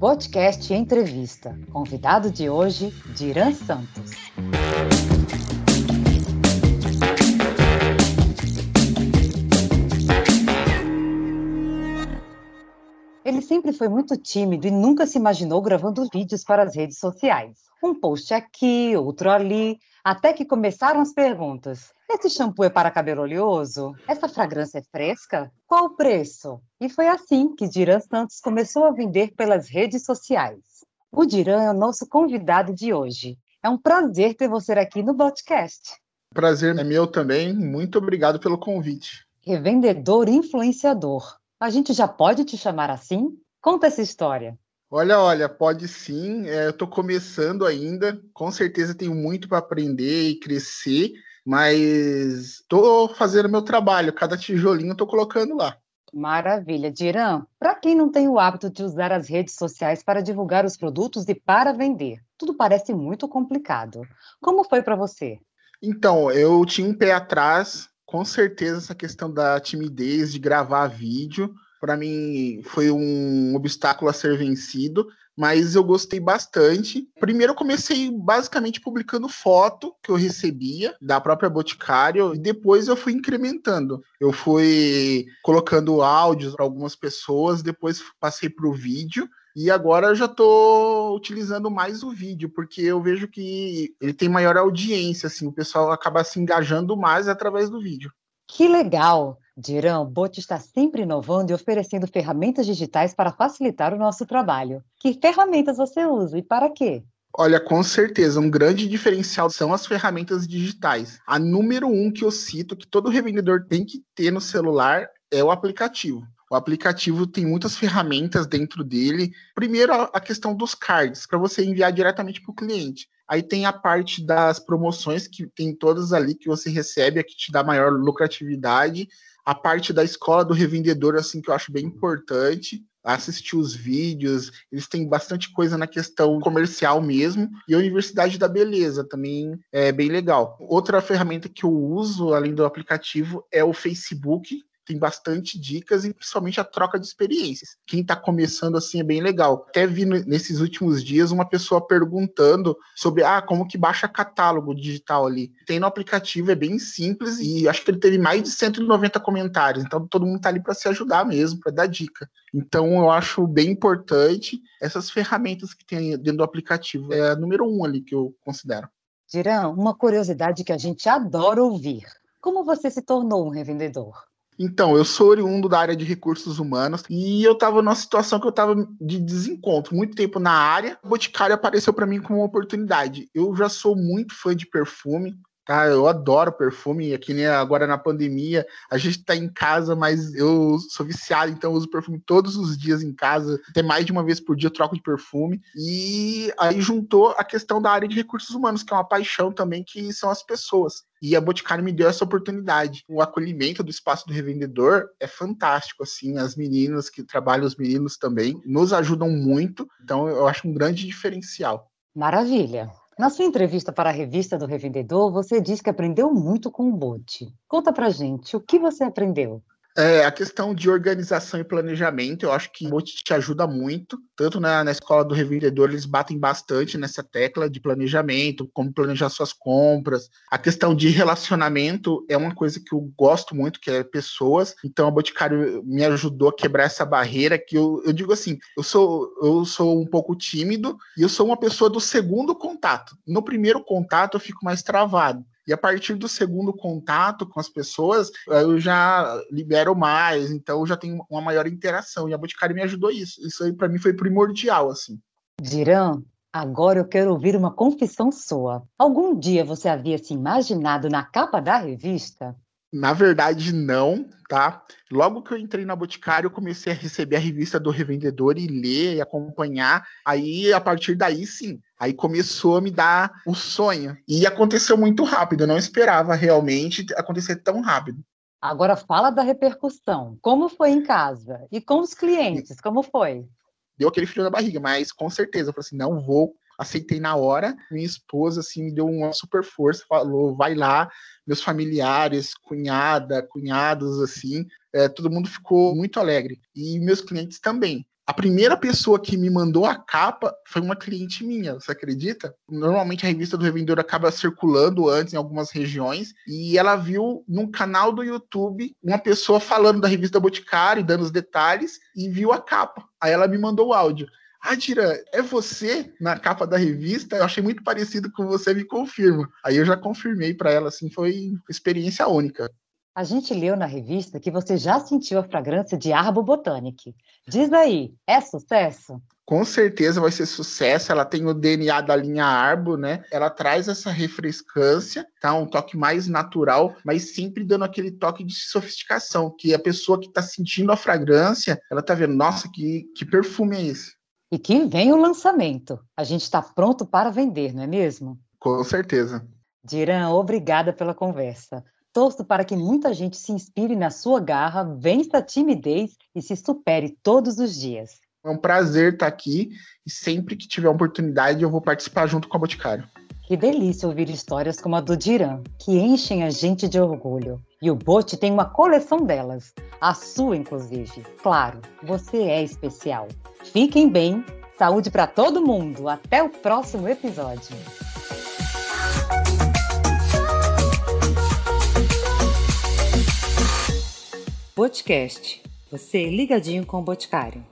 Podcast Entrevista. Convidado de hoje, Diran Santos. Ele sempre foi muito tímido e nunca se imaginou gravando vídeos para as redes sociais. Um post aqui, outro ali, até que começaram as perguntas. Esse shampoo é para cabelo oleoso? Essa fragrância é fresca? Qual o preço? E foi assim que Diran Santos começou a vender pelas redes sociais. O Diran é o nosso convidado de hoje. É um prazer ter você aqui no podcast. Prazer é meu também. Muito obrigado pelo convite. Revendedor influenciador. A gente já pode te chamar assim? Conta essa história. Olha, olha, pode sim. É, eu estou começando ainda. Com certeza tenho muito para aprender e crescer, mas estou fazendo meu trabalho. Cada tijolinho estou colocando lá. Maravilha. Diran, para quem não tem o hábito de usar as redes sociais para divulgar os produtos e para vender, tudo parece muito complicado. Como foi para você? Então, eu tinha um pé atrás com certeza essa questão da timidez de gravar vídeo, para mim foi um obstáculo a ser vencido, mas eu gostei bastante. Primeiro eu comecei basicamente publicando foto que eu recebia da própria Boticário e depois eu fui incrementando. Eu fui colocando áudios para algumas pessoas, depois passei para o vídeo e agora eu já estou utilizando mais o vídeo, porque eu vejo que ele tem maior audiência, assim, o pessoal acaba se engajando mais através do vídeo. Que legal! Dirão, o Bot está sempre inovando e oferecendo ferramentas digitais para facilitar o nosso trabalho. Que ferramentas você usa e para quê? Olha, com certeza, um grande diferencial são as ferramentas digitais. A número um que eu cito, que todo revendedor tem que ter no celular, é o aplicativo. O aplicativo tem muitas ferramentas dentro dele. Primeiro, a questão dos cards, para você enviar diretamente para o cliente. Aí tem a parte das promoções, que tem todas ali que você recebe, a que te dá maior lucratividade. A parte da escola do revendedor, assim, que eu acho bem importante assistir os vídeos, eles têm bastante coisa na questão comercial mesmo, e a Universidade da Beleza também é bem legal. Outra ferramenta que eu uso, além do aplicativo, é o Facebook, tem bastante dicas e principalmente a troca de experiências. Quem está começando assim é bem legal. Até vi nesses últimos dias uma pessoa perguntando sobre ah, como que baixa catálogo digital ali. Tem no aplicativo, é bem simples e acho que ele teve mais de 190 comentários, então todo mundo está ali para se ajudar mesmo, para dar dica. Então eu acho bem importante essas ferramentas que tem dentro do aplicativo. É a número um ali que eu considero. Dirão, uma curiosidade que a gente adora ouvir. Como você se tornou um revendedor? Então, eu sou oriundo da área de recursos humanos e eu estava numa situação que eu estava de desencontro, muito tempo na área. O Boticário apareceu para mim como uma oportunidade. Eu já sou muito fã de perfume, tá? Eu adoro perfume, aqui nem agora na pandemia, a gente tá em casa, mas eu sou viciado, então eu uso perfume todos os dias em casa, até mais de uma vez por dia eu troco de perfume. E aí juntou a questão da área de recursos humanos, que é uma paixão também, que são as pessoas. E a Boticário me deu essa oportunidade. O acolhimento do espaço do revendedor é fantástico, assim, as meninas que trabalham, os meninos também, nos ajudam muito, então eu acho um grande diferencial. Maravilha. Na sua entrevista para a revista do Revendedor, você disse que aprendeu muito com o Bote. Conta pra gente, o que você aprendeu? É, a questão de organização e planejamento, eu acho que o te ajuda muito. Tanto na, na escola do revendedor, eles batem bastante nessa tecla de planejamento, como planejar suas compras. A questão de relacionamento é uma coisa que eu gosto muito, que é pessoas. Então, a Boticário me ajudou a quebrar essa barreira que eu, eu digo assim, eu sou, eu sou um pouco tímido e eu sou uma pessoa do segundo contato. No primeiro contato, eu fico mais travado. E a partir do segundo contato com as pessoas, eu já libero mais, então eu já tenho uma maior interação. E a Boticário me ajudou isso. Isso aí para mim foi primordial, assim. Dirão, agora eu quero ouvir uma confissão sua. Algum dia você havia se imaginado na capa da revista? Na verdade, não, tá? Logo que eu entrei na Boticário, eu comecei a receber a revista do revendedor e ler e acompanhar. Aí, a partir daí, sim, aí começou a me dar o sonho. E aconteceu muito rápido, eu não esperava realmente acontecer tão rápido. Agora fala da repercussão. Como foi em casa? E com os clientes, como foi? Deu aquele frio na barriga, mas com certeza, eu falei assim, não vou aceitei na hora. Minha esposa, assim, me deu uma super força, falou, vai lá. Meus familiares, cunhada, cunhados, assim, é, todo mundo ficou muito alegre. E meus clientes também. A primeira pessoa que me mandou a capa foi uma cliente minha, você acredita? Normalmente a revista do revendedor acaba circulando antes em algumas regiões e ela viu num canal do YouTube uma pessoa falando da revista Boticário, dando os detalhes e viu a capa. Aí ela me mandou o áudio. Ah, Tira, é você na capa da revista? Eu achei muito parecido com você, me confirma. Aí eu já confirmei para ela, assim, foi experiência única. A gente leu na revista que você já sentiu a fragrância de Arbo Botanic. Diz aí, é sucesso? Com certeza vai ser sucesso. Ela tem o DNA da linha Arbo, né? Ela traz essa refrescância, tá? Um toque mais natural, mas sempre dando aquele toque de sofisticação, que a pessoa que está sentindo a fragrância, ela tá vendo, nossa, que, que perfume é esse? E que vem o lançamento. A gente está pronto para vender, não é mesmo? Com certeza. Diran, obrigada pela conversa. Torço para que muita gente se inspire na sua garra, vença a timidez e se supere todos os dias. É um prazer estar aqui e sempre que tiver oportunidade eu vou participar junto com a Boticário. Que delícia ouvir histórias como a do Diran, que enchem a gente de orgulho. E o Bote tem uma coleção delas, a sua inclusive. Claro, você é especial. Fiquem bem, saúde para todo mundo. Até o próximo episódio. Podcast. Você ligadinho com o Boticário.